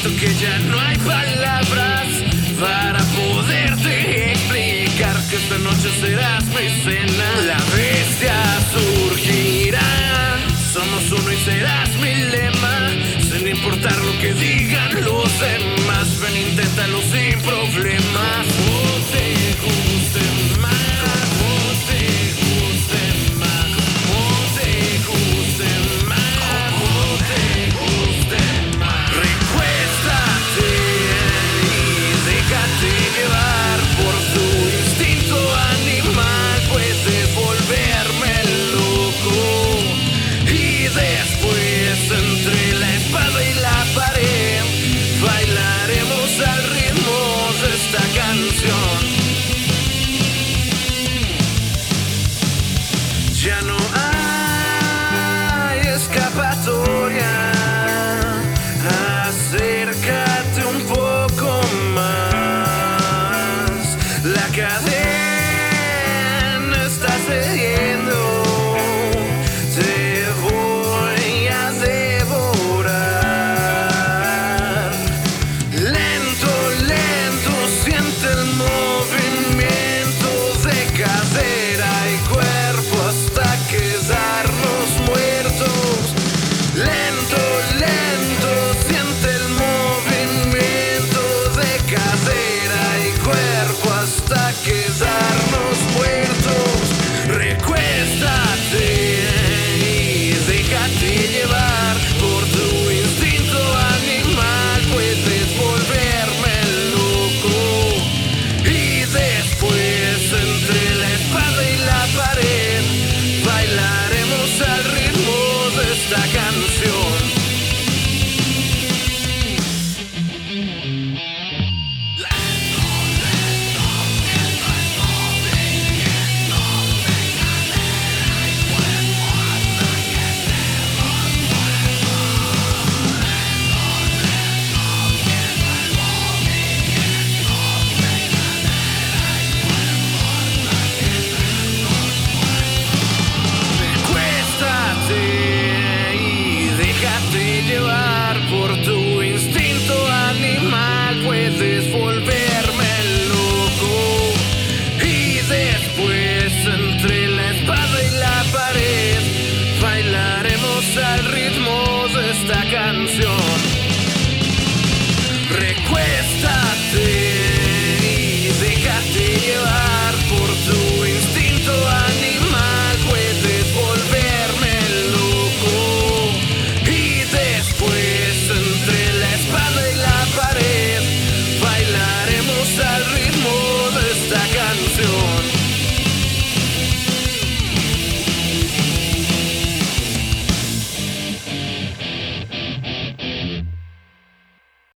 siento que ya no hay palabras para poderte explicar que esta noche serás mi cena. La bestia surgirá, somos uno y serás mi lema, sin importar lo que digan los demás. Ven, inténtalo sin problemas. ya no hay escapatoria. Así déjate llevar por tu instinto animal, puedes volverme loco. Y después entre la espada y la pared, bailaremos al ritmo de esta canción. esta canción. Recuéstate y déjate llevar por tu instinto animal. Puedes volverme loco y después entre la espalda y la pared bailaremos al río.